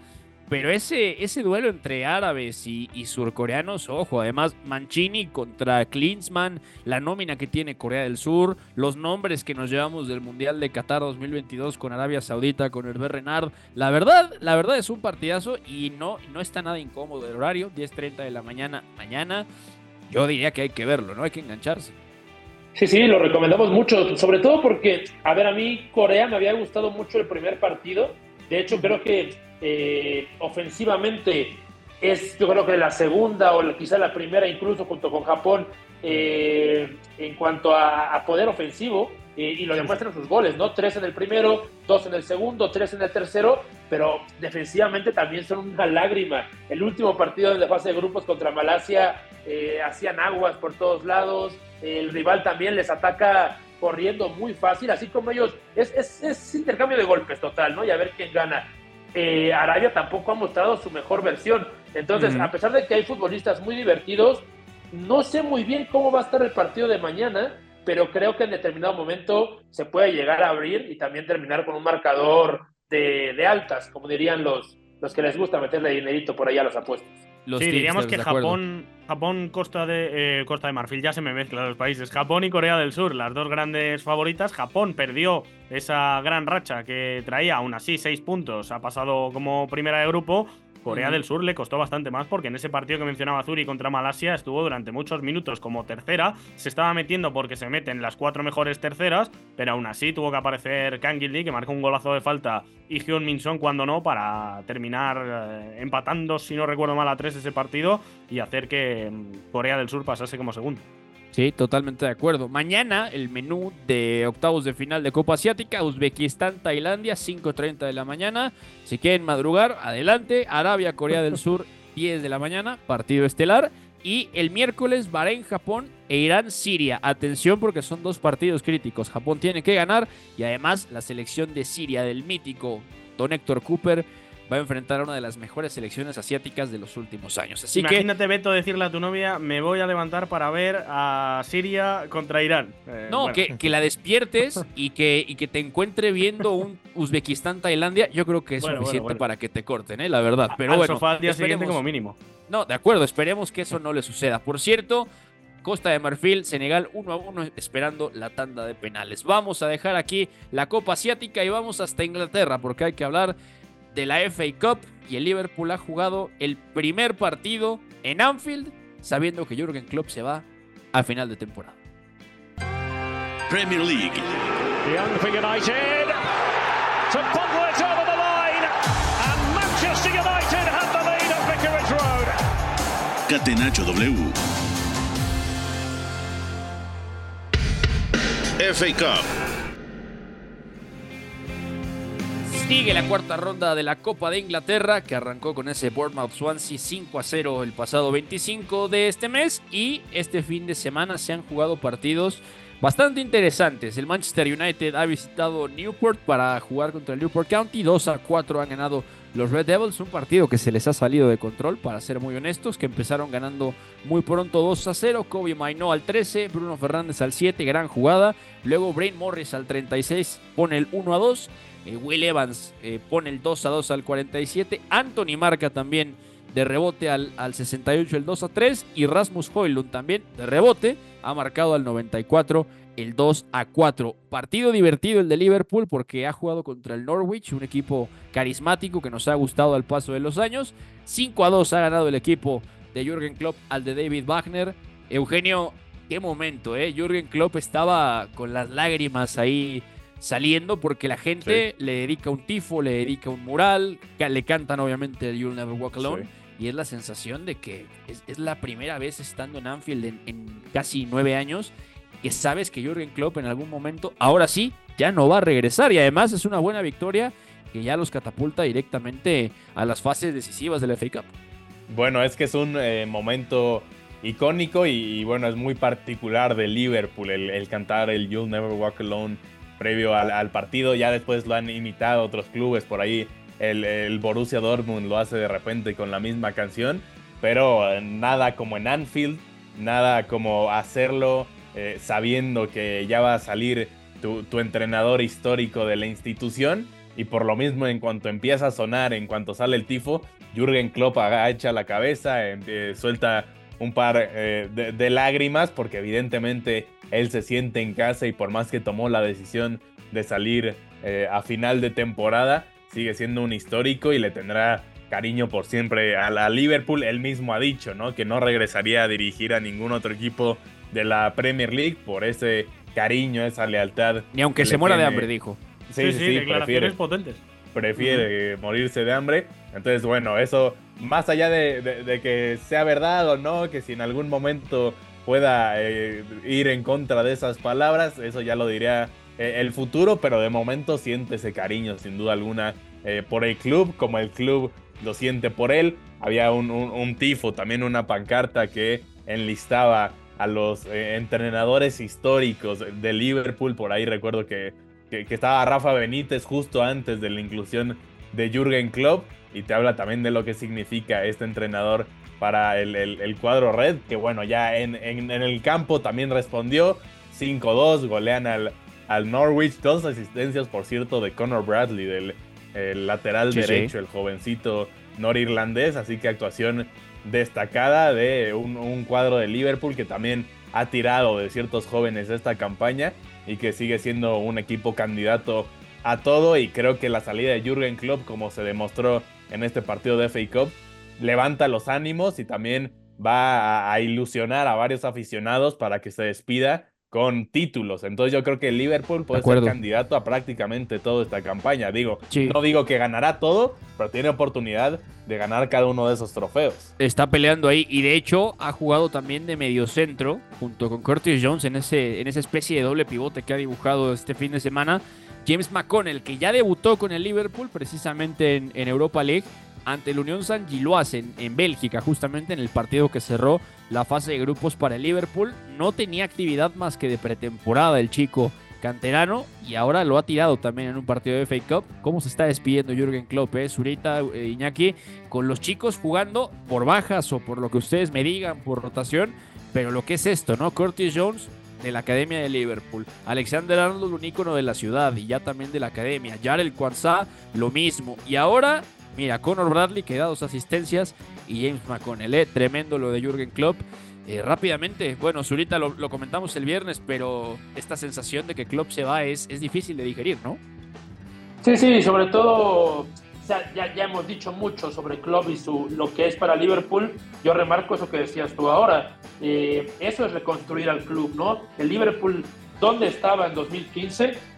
Pero ese, ese duelo entre árabes y, surcoreanos, ojo, además Mancini contra Klinsmann, la nómina que tiene Corea del Sur, los nombres que nos llevamos del Mundial de Qatar 2022 con Arabia Saudita, con Hervé Renard, la verdad, la verdad es un partidazo y no, no está nada incómodo el horario, 10.30 de la mañana mañana, yo diría que hay que verlo, ¿no? Hay que engancharse. Sí, sí, lo recomendamos mucho, sobre todo porque, a ver, a mí Corea me había gustado mucho el primer partido, de hecho creo que eh, ofensivamente es yo creo que la segunda o quizá la primera incluso junto con Japón eh, en cuanto a, poder ofensivo eh, y lo demuestran sus goles, ¿no? Tres en el primero, dos en el segundo, tres en el tercero, pero defensivamente también son una lágrima. El último partido de fase de grupos contra Malasia hacían aguas por todos lados, el rival también les ataca corriendo muy fácil, así como ellos, es, es, es intercambio de golpes total, ¿no? Y a ver quién gana. Eh, Arabia tampoco ha mostrado su mejor versión. Entonces, a pesar de que hay futbolistas muy divertidos, no sé muy bien cómo va a estar el partido de mañana, pero creo que en determinado momento se puede llegar a abrir y también terminar con un marcador de, altas, como dirían los, los que les gusta meterle dinerito por ahí a las apuestas. Sí, diríamos que Japón, Japón, Costa de eh, Costa de Marfil, ya se me mezclan los países. Japón y Corea del Sur, las dos grandes favoritas. Japón perdió esa gran racha que traía, aún así, seis puntos. Ha pasado como primera de grupo. Corea del Sur le costó bastante más porque en ese partido que mencionaba Zuri contra Malasia estuvo durante muchos minutos como tercera. Se estaba metiendo porque se meten las cuatro mejores terceras, pero aún así tuvo que aparecer Kang Gildi, que marcó un golazo de falta, y Hyun Min Son cuando no, para terminar eh, empatando, si no recuerdo mal, a tres ese partido y hacer que mm, Corea del Sur pasase como segundo. Sí, totalmente de acuerdo. Mañana el menú de octavos de final de Copa Asiática, Uzbekistán, Tailandia, 5.30 de la mañana. Si quieren madrugar, adelante. Arabia, Corea del Sur, <laughs> 10 de la mañana, partido estelar. Y el miércoles, Bahrein, Japón e Irán, Siria. Atención porque son dos partidos críticos. Japón tiene que ganar y además la selección de Siria del mítico Don Héctor Cooper va a enfrentar a una de las mejores selecciones asiáticas de los últimos años. Así Imagínate, Beto, decirle a tu novia, me voy a levantar para ver a Siria contra Irán. Eh, no, que, la despiertes y que, y que te encuentre viendo un Uzbekistán-Tailandia, yo creo que es suficiente para que te corten, ¿eh? la verdad. Pero bueno, sofá al día siguiente como mínimo. No, de acuerdo, esperemos que eso no le suceda. Por cierto, Costa de Marfil, Senegal 1 a 1 esperando la tanda de penales. Vamos a dejar aquí la Copa Asiática y vamos hasta Inglaterra porque hay que hablar de la FA Cup y el Liverpool ha jugado el primer partido en Anfield sabiendo que Jürgen Klopp se va a final de temporada. Premier League. Young for United. To over the line. And Manchester United have the lead at Vicarage Road. Catenacho W. FA Cup. Sigue la cuarta ronda de la Copa de Inglaterra que arrancó con ese Bournemouth Swansea 5 a 0 el pasado 25 de este mes y este fin de semana se han jugado partidos bastante interesantes. El Manchester United ha visitado Newport para jugar contra el Newport County. 2 a 4 han ganado los Red Devils. Un partido que se les ha salido de control, para ser muy honestos, que empezaron ganando muy pronto 2 a 0. Kobe Mainó al 13, Bruno Fernández al 7, gran jugada. Luego Brain Morris al 36 pone el 1 a 2. Eh, Will Evans eh, pone el 2 a 2 al 47. Anthony marca también de rebote al, al 68 el 2 a 3. Y Rasmus Hoylund también de rebote ha marcado al 94 el 2 a 4. Partido divertido el de Liverpool porque ha jugado contra el Norwich, un equipo carismático que nos ha gustado al paso de los años. 5 a 2 ha ganado el equipo de Jürgen Klopp al de David Wagner. Eugenio, qué momento, ¿eh? Jürgen Klopp estaba con las lágrimas ahí saliendo porque la gente le dedica un tifo, le dedica un mural, le cantan obviamente You'll Never Walk Alone. Y es la sensación de que es, la primera vez estando en Anfield en, en casi nueve años que sabes que Jürgen Klopp en algún momento, ahora sí, ya no va a regresar. Y además es una buena victoria que ya los catapulta directamente a las fases decisivas del FA Cup. Bueno, es que es un eh, momento icónico y, bueno, es muy particular de Liverpool el, cantar el You'll Never Walk Alone previo al, partido. Ya después lo han imitado otros clubes por ahí. El, Borussia Dortmund lo hace de repente con la misma canción, pero eh, nada como en Anfield, nada como hacerlo eh, sabiendo que ya va a salir tu, entrenador histórico de la institución. Y por lo mismo, en cuanto empieza a sonar, en cuanto sale el tifo, Jürgen Klopp agacha la cabeza, em, eh, suelta un par eh, de, lágrimas, porque evidentemente él se siente en casa y por más que tomó la decisión de salir a final de temporada, sigue siendo un histórico y le tendrá cariño por siempre a, la Liverpool. Él mismo ha dicho, ¿no? Que no regresaría a dirigir a ningún otro equipo de la Premier League por ese cariño, esa lealtad. Ni aunque se muera de hambre, dijo. Sí, sí, sí, prefiere, potentes. Prefiere morirse de hambre. Entonces, bueno, eso, más allá de, que sea verdad o no, que si en algún momento pueda eh, ir en contra de esas palabras, eso ya lo diría eh, el futuro, pero de momento siente ese cariño, sin duda alguna, eh, por el club, como el club lo siente por él. Había un, tifo, también una pancarta que enlistaba a los eh, entrenadores históricos de Liverpool. Por ahí recuerdo que, que, estaba Rafa Benítez justo antes de la inclusión de Jürgen Klopp. Y te habla también de lo que significa este entrenador para el, cuadro red. Que bueno, ya en, en, el campo también respondió. 5-2, golean al, al Norwich. Dos asistencias, por cierto, de Conor Bradley, del lateral derecho, el jovencito norirlandés. Así que actuación destacada de un, cuadro de Liverpool que también ha tirado de ciertos jóvenes esta campaña y que sigue siendo un equipo candidato a todo y creo que la salida de Jürgen Klopp como se demostró en este partido de FA Cup levanta los ánimos y también va a, a ilusionar a varios aficionados para que se despida con títulos. Entonces yo creo que Liverpool puede ser candidato a prácticamente toda esta campaña. Digo, no digo que ganará todo, pero tiene oportunidad de ganar cada uno de esos trofeos. Está peleando ahí y de hecho ha jugado también de mediocentro junto con Curtis Jones en, ese, en esa especie de doble pivote que ha dibujado este fin de semana. James McConnell, que ya debutó con el Liverpool precisamente en, Europa League ante el Unión San Giloas en, Bélgica, justamente en el partido que cerró la fase de grupos para el Liverpool. No tenía actividad más que de pretemporada el chico canterano y ahora lo ha tirado también en un partido de FA Cup. ¿Cómo se está despidiendo Jürgen Klopp, eh? Zurita, eh, Iñaki, con los chicos jugando por bajas o por lo que ustedes me digan, por rotación, pero lo que es esto, ¿no? Curtis Jones de la Academia de Liverpool, Alexander Arnold, un ícono de la ciudad y ya también de la Academia, Jarel Kwanzaa, lo mismo, y ahora Mira, Conor Bradley que da dos asistencias y James McConnell. ¿eh? Tremendo lo de Jürgen Klopp. Eh, rápidamente, bueno, Zurita lo, lo, comentamos el viernes, pero esta sensación de que Klopp se va es, es difícil de digerir, ¿no? Sí, sí, sobre todo, ya, ya hemos dicho mucho sobre Klopp y su, lo que es para Liverpool. Yo remarco eso que decías tú ahora. Eh, eso es reconstruir al club, ¿no? El Liverpool, ¿dónde estaba en 2015?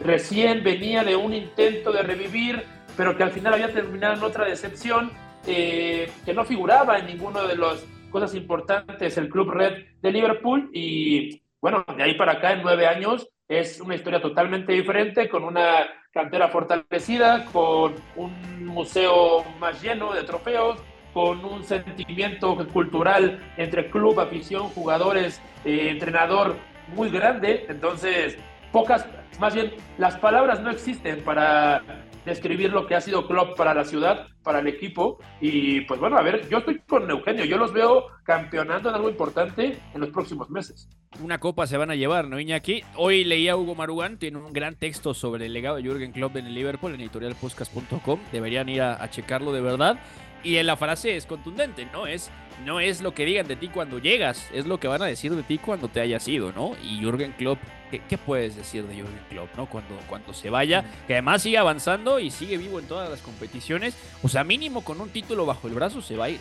recién venía de un intento de revivir pero que al final había terminado en otra decepción, eh, que no figuraba en ninguno de las cosas importantes el Club Red de Liverpool. Y bueno, de ahí para acá, en nueve años, es una historia totalmente diferente, con una cantera fortalecida, con un museo más lleno de trofeos, con un sentimiento cultural entre club, afición, jugadores, eh, entrenador muy grande. Entonces, pocas, más bien, las palabras no existen para describir lo que ha sido Klopp para la ciudad, para el equipo. Y pues bueno, a ver, yo estoy con Eugenio, yo los veo campeonando en algo importante en los próximos meses. Una copa se van a llevar, ¿no, Iñaki? Hoy leía Hugo Marugán, tiene un gran texto sobre el legado de Jürgen Klopp en el Liverpool en editorialpodcast.com. Deberían ir a, a checarlo de verdad. Y la frase es contundente, ¿no? Es, no es lo que digan de ti cuando llegas, es lo que van a decir de ti cuando te hayas ido, ¿no? Y Jürgen Klopp, ¿qué, puedes decir de Jürgen Klopp, ¿no? Cuando, cuando se vaya, que además sigue avanzando y sigue vivo en todas las competiciones, o sea, mínimo con un título bajo el brazo se va a ir.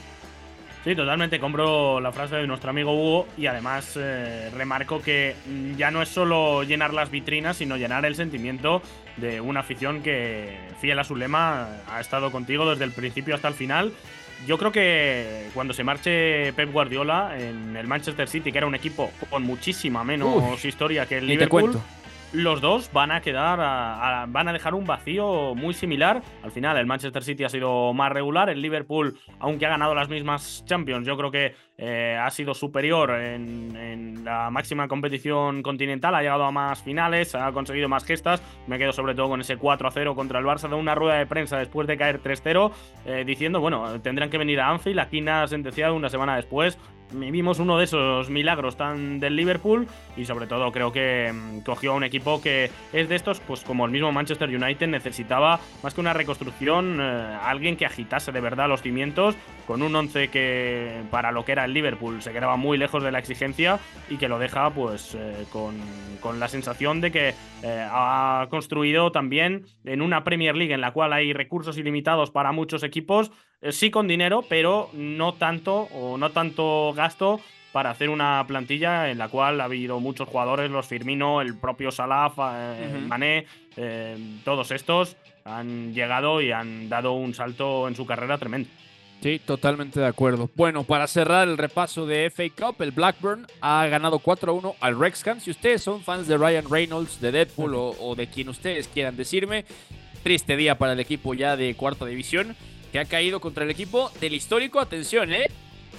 Sí, totalmente. Compro la frase de nuestro amigo Hugo y además eh, remarco que ya no es solo llenar las vitrinas, sino llenar el sentimiento de una afición que, fiel a su lema, ha estado contigo desde el principio hasta el final. Yo creo que cuando se marche Pep Guardiola en el Manchester City, que era un equipo con muchísima menos historia que el Liverpool, los dos van a quedar, van a dejar un vacío muy similar. Al final, el Manchester City ha sido más regular. El Liverpool, aunque ha ganado las mismas Champions, yo creo que eh, ha sido superior en, la máxima competición continental. Ha llegado a más finales, ha conseguido más gestas. Me quedo sobre todo con ese 4-0 contra el Barça de una rueda de prensa después de caer 3-0, eh, diciendo, bueno, tendrán que venir a Anfield. Aquí nada sentenciado una semana después vimos uno de esos milagros tan del Liverpool y sobre todo creo que mm, cogió a un equipo que es de estos, pues como el mismo Manchester United necesitaba más que una reconstrucción, eh, alguien que agitase de verdad los cimientos con un 11 que para lo que era el Liverpool se quedaba muy lejos de la exigencia y que lo deja pues eh, con, con, la sensación de que eh, ha construido también en una Premier League en la cual hay recursos ilimitados para muchos equipos, sí con dinero, pero no tanto o no tanto gasto para hacer una plantilla en la cual ha habido muchos jugadores, los Firmino, el propio Salah, Mané, todos estos han llegado y han dado un salto en su carrera tremendo. Sí, totalmente de acuerdo. Bueno, para cerrar el repaso de FA Cup, el Blackburn ha ganado 4-1 al Wrexham. Si ustedes son fans de Ryan Reynolds, de Deadpool o, de quien ustedes quieran decirme, triste día para el equipo ya de cuarta división, que ha caído contra el equipo del histórico, atención, ¿eh?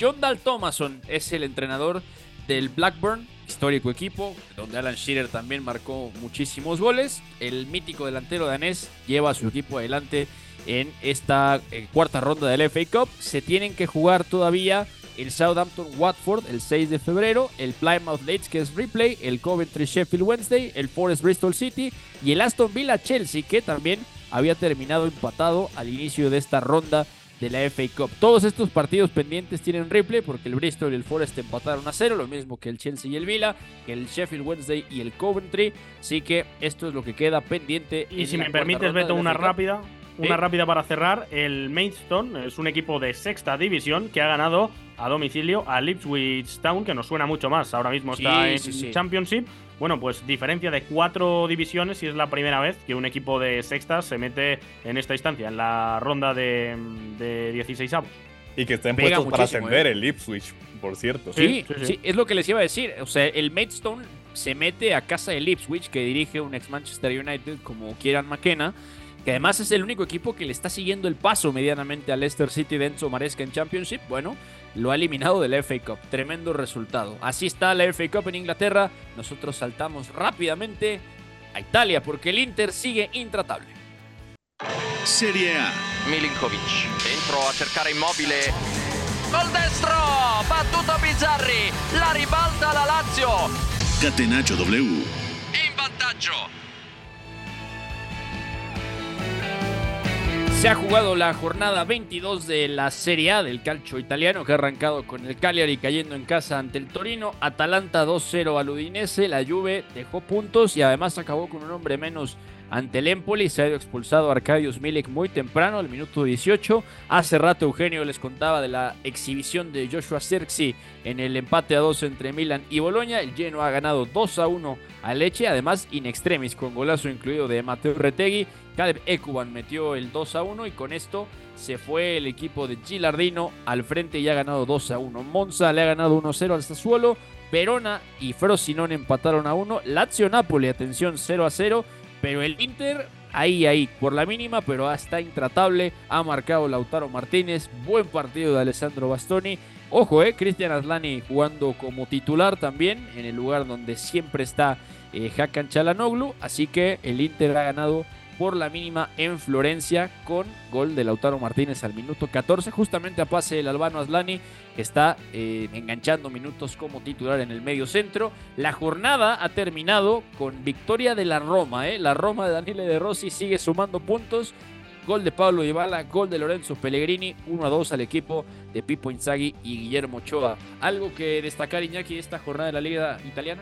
John Dal Thomason es el entrenador del Blackburn, histórico equipo, donde Alan Shearer también marcó muchísimos goles. El mítico delantero danés lleva a su equipo adelante en esta eh, cuarta ronda del FA Cup. Se tienen que jugar todavía el Southampton Watford el 6 de febrero, el Plymouth Leeds que es replay, el Coventry Sheffield Wednesday, el Forest Bristol City y el Aston Villa Chelsea que también había terminado empatado al inicio de esta ronda de la FA Cup. Todos estos partidos pendientes tienen replay porque el Bristol y el Forest empataron a cero, lo mismo que el Chelsea y el Villa, que el Sheffield Wednesday y el Coventry. Así que esto es lo que queda pendiente. Y si me permites, Beto, una rápida. Una rápida para cerrar. El Maidstone es un equipo de sexta división que ha ganado a domicilio a Ipswich Town, que nos suena mucho más. Ahora mismo está en Championship. Bueno, pues diferencia de cuatro divisiones y es la primera vez que un equipo de sexta se mete en esta instancia, en la ronda de, de 16 avos. Y que estén puestos para ascender ¿eh? el Ipswich, por cierto. Sí sí, es lo que les iba a decir. O sea, el Maidstone se mete a casa del Ipswich, que dirige un ex Manchester United como Kieran McKenna que además es el único equipo que le está siguiendo el paso medianamente al Leicester City de Enzo Maresca en Championship, bueno, lo ha eliminado del FA Cup. Tremendo resultado. Así está la FA Cup en Inglaterra. Nosotros saltamos rápidamente a Italia porque el Inter sigue intratable. Serie A. Milinkovic dentro a cercare immobile. Gol destro! Battuto Bizzarri! La ribalta la Lazio! Catenaccio W. In vantaggio! Se ha jugado la jornada 22 de la Serie A del calcio italiano que ha arrancado con el Cagliari cayendo en casa ante el Torino, Atalanta 2-0 al Udinese, la Juve dejó puntos y además acabó con un hombre menos ante el Empoli. Se ha ido expulsado Arcadius Milik muy temprano, al minuto 18. Hace rato Eugenio les contaba de la exhibición de Joshua Sirksi en el empate a 2 entre Milan y Boloña. El Genoa ha ganado 2 a 1 a Leche, además in extremis con golazo incluido de Mateo Retegui. Caleb Ekuban metió el 2 a 1 y con esto se fue el equipo de Gilardino al frente y ha ganado 2 a 1. Monza le ha ganado 1 a 0 al Sassuolo. Verona y Frosinone empataron a 1. Lazio Napoli, atención, 0 a 0. Pero el Inter, ahí, ahí, por la mínima, pero hasta intratable. Ha marcado Lautaro Martínez. Buen partido de Alessandro Bastoni. Ojo, eh, Cristian Aslani jugando como titular también, en el lugar donde siempre está eh, Hakan Chalanoglu. Así que el Inter ha ganado por la mínima en Florencia con gol de Lautaro Martínez al minuto 14, justamente a pase del albano Aslani, que está eh, enganchando minutos como titular en el medio centro. La jornada ha terminado con victoria de la Roma, ¿eh? la Roma de Daniele De Rossi sigue sumando puntos. Gol de Pablo Dybala, gol de Lorenzo Pellegrini, 1 a 2 al equipo de Pipo Inzaghi y Guillermo Ochoa. ¿Algo que destacar, Iñaki, esta jornada de la Liga Italiana?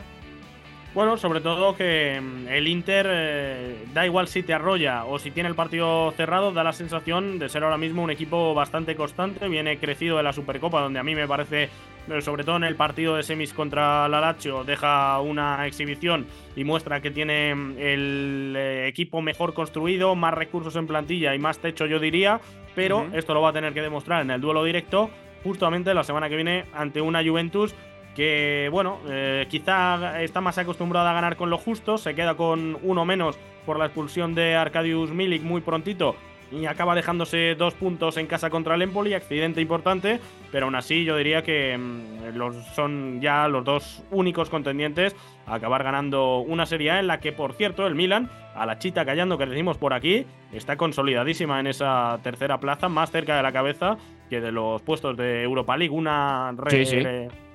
Bueno, sobre todo que mm, el Inter, eh, da igual si te arrolla o si tiene el partido cerrado, da la sensación de ser ahora mismo un equipo bastante constante. Viene crecido de la Supercopa, donde a mí me parece, eh, sobre todo en el partido de semis contra la Lazio, deja una exhibición y muestra que tiene mm, el eh, equipo mejor construido, más recursos en plantilla y más techo, yo diría. Pero esto lo va a tener que demostrar en el duelo directo, justamente la semana que viene, ante una Juventus que bueno, eh, quizá está más acostumbrada a ganar con lo justo, se queda con uno menos por la expulsión de Arkadiusz Milik muy prontito y acaba dejándose dos puntos en casa contra el Empoli, accidente importante, pero aún así yo diría que mm, los, son ya los dos únicos contendientes a acabar ganando una Serie A en la que, por cierto, el Milan, a la chita callando que decimos por aquí, está consolidadísima en esa tercera plaza, más cerca de la cabeza que de los puestos de Europa League, una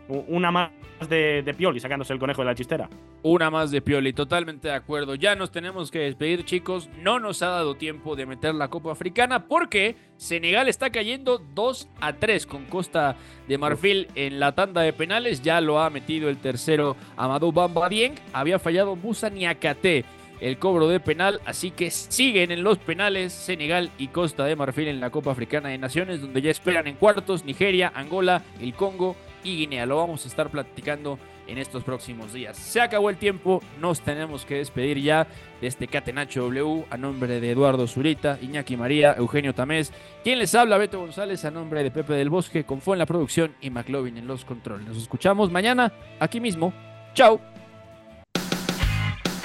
una más de, de, Pioli, sacándose el conejo de la chistera. Una más de Pioli, totalmente de acuerdo. Ya nos tenemos que despedir, chicos. No nos ha dado tiempo de meter la Copa Africana porque Senegal está cayendo 2 a 3 con Costa de Marfil en la tanda de penales. Ya lo ha metido el tercero Amadou Bamba Dieng. Había fallado Musa Niakate el cobro de penal, así que siguen en los penales Senegal y Costa de Marfil en la Copa Africana de Naciones, donde ya esperan en cuartos Nigeria, Angola, el Congo y Guinea. Lo vamos a estar platicando en estos próximos días. Se acabó el tiempo, nos tenemos que despedir ya de este Catenacho W a nombre de Eduardo Zurita, Iñaki María, Eugenio Tamés, quien les habla, Beto González, a nombre de Pepe del Bosque, con Fue en la producción y McLovin en los controles. Nos escuchamos mañana aquí mismo. Chao.